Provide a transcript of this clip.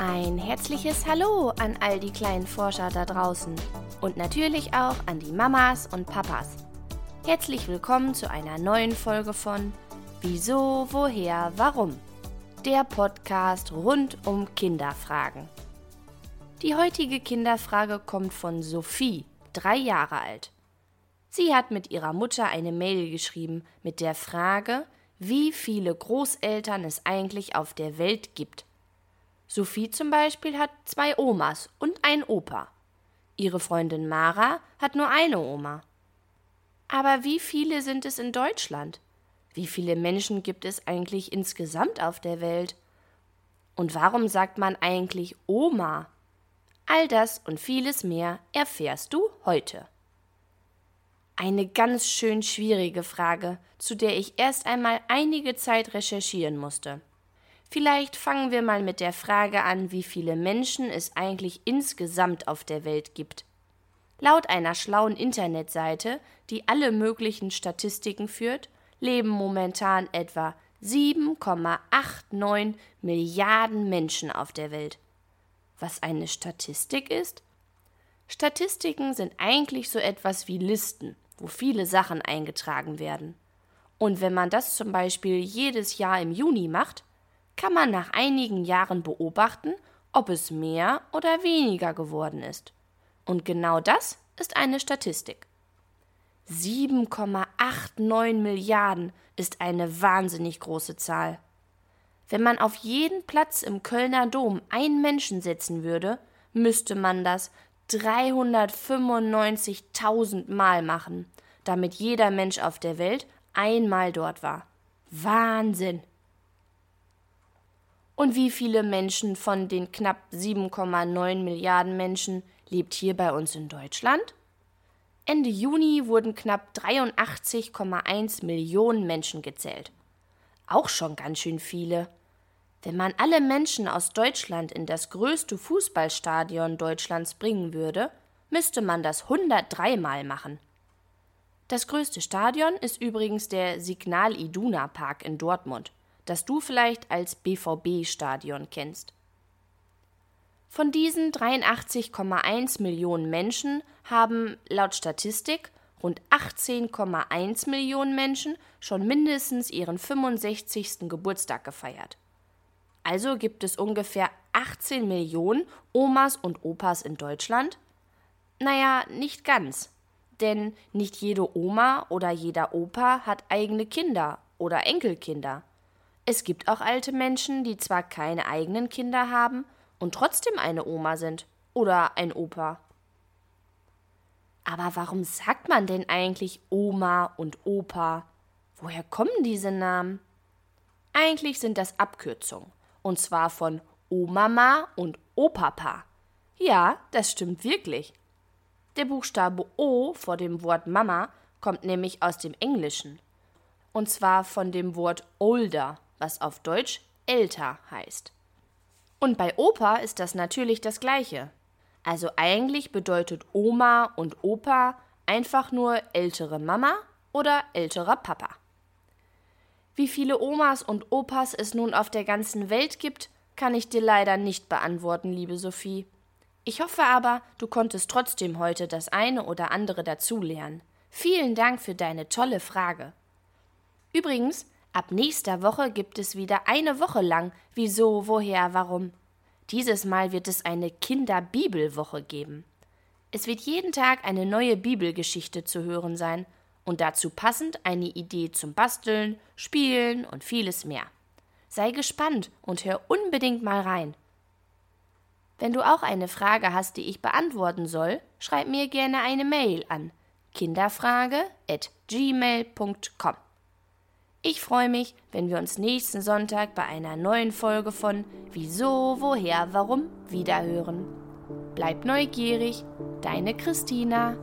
Ein herzliches Hallo an all die kleinen Forscher da draußen und natürlich auch an die Mamas und Papas. Herzlich willkommen zu einer neuen Folge von Wieso, woher, warum? Der Podcast rund um Kinderfragen. Die heutige Kinderfrage kommt von Sophie, drei Jahre alt. Sie hat mit ihrer Mutter eine Mail geschrieben mit der Frage, wie viele Großeltern es eigentlich auf der Welt gibt. Sophie zum Beispiel hat zwei Omas und ein Opa. Ihre Freundin Mara hat nur eine Oma. Aber wie viele sind es in Deutschland? Wie viele Menschen gibt es eigentlich insgesamt auf der Welt? Und warum sagt man eigentlich Oma? All das und vieles mehr erfährst du heute. Eine ganz schön schwierige Frage, zu der ich erst einmal einige Zeit recherchieren musste. Vielleicht fangen wir mal mit der Frage an, wie viele Menschen es eigentlich insgesamt auf der Welt gibt. Laut einer schlauen Internetseite, die alle möglichen Statistiken führt, leben momentan etwa 7,89 Milliarden Menschen auf der Welt. Was eine Statistik ist? Statistiken sind eigentlich so etwas wie Listen, wo viele Sachen eingetragen werden. Und wenn man das zum Beispiel jedes Jahr im Juni macht, kann man nach einigen Jahren beobachten, ob es mehr oder weniger geworden ist. Und genau das ist eine Statistik. 7,89 Milliarden ist eine wahnsinnig große Zahl. Wenn man auf jeden Platz im Kölner Dom einen Menschen setzen würde, müsste man das 395.000 Mal machen, damit jeder Mensch auf der Welt einmal dort war. Wahnsinn! Und wie viele Menschen von den knapp 7,9 Milliarden Menschen lebt hier bei uns in Deutschland? Ende Juni wurden knapp 83,1 Millionen Menschen gezählt. Auch schon ganz schön viele. Wenn man alle Menschen aus Deutschland in das größte Fußballstadion Deutschlands bringen würde, müsste man das 103 Mal machen. Das größte Stadion ist übrigens der Signal Iduna Park in Dortmund das du vielleicht als BVB-Stadion kennst. Von diesen 83,1 Millionen Menschen haben laut Statistik rund 18,1 Millionen Menschen schon mindestens ihren 65. Geburtstag gefeiert. Also gibt es ungefähr 18 Millionen Omas und Opas in Deutschland? Naja, nicht ganz. Denn nicht jede Oma oder jeder Opa hat eigene Kinder oder Enkelkinder. Es gibt auch alte Menschen, die zwar keine eigenen Kinder haben und trotzdem eine Oma sind oder ein Opa. Aber warum sagt man denn eigentlich Oma und Opa? Woher kommen diese Namen? Eigentlich sind das Abkürzungen, und zwar von Omama und Opapa. Ja, das stimmt wirklich. Der Buchstabe O vor dem Wort Mama kommt nämlich aus dem Englischen, und zwar von dem Wort older was auf Deutsch älter heißt. Und bei Opa ist das natürlich das gleiche. Also eigentlich bedeutet Oma und Opa einfach nur ältere Mama oder älterer Papa. Wie viele Omas und Opas es nun auf der ganzen Welt gibt, kann ich dir leider nicht beantworten, liebe Sophie. Ich hoffe aber, du konntest trotzdem heute das eine oder andere dazulernen. Vielen Dank für deine tolle Frage. Übrigens, Ab nächster Woche gibt es wieder eine Woche lang Wieso, woher, warum. Dieses Mal wird es eine Kinderbibelwoche geben. Es wird jeden Tag eine neue Bibelgeschichte zu hören sein und dazu passend eine Idee zum Basteln, Spielen und vieles mehr. Sei gespannt und hör unbedingt mal rein. Wenn du auch eine Frage hast, die ich beantworten soll, schreib mir gerne eine Mail an kinderfrage@gmail.com. Ich freue mich, wenn wir uns nächsten Sonntag bei einer neuen Folge von Wieso, woher, warum wiederhören. Bleib neugierig, deine Christina.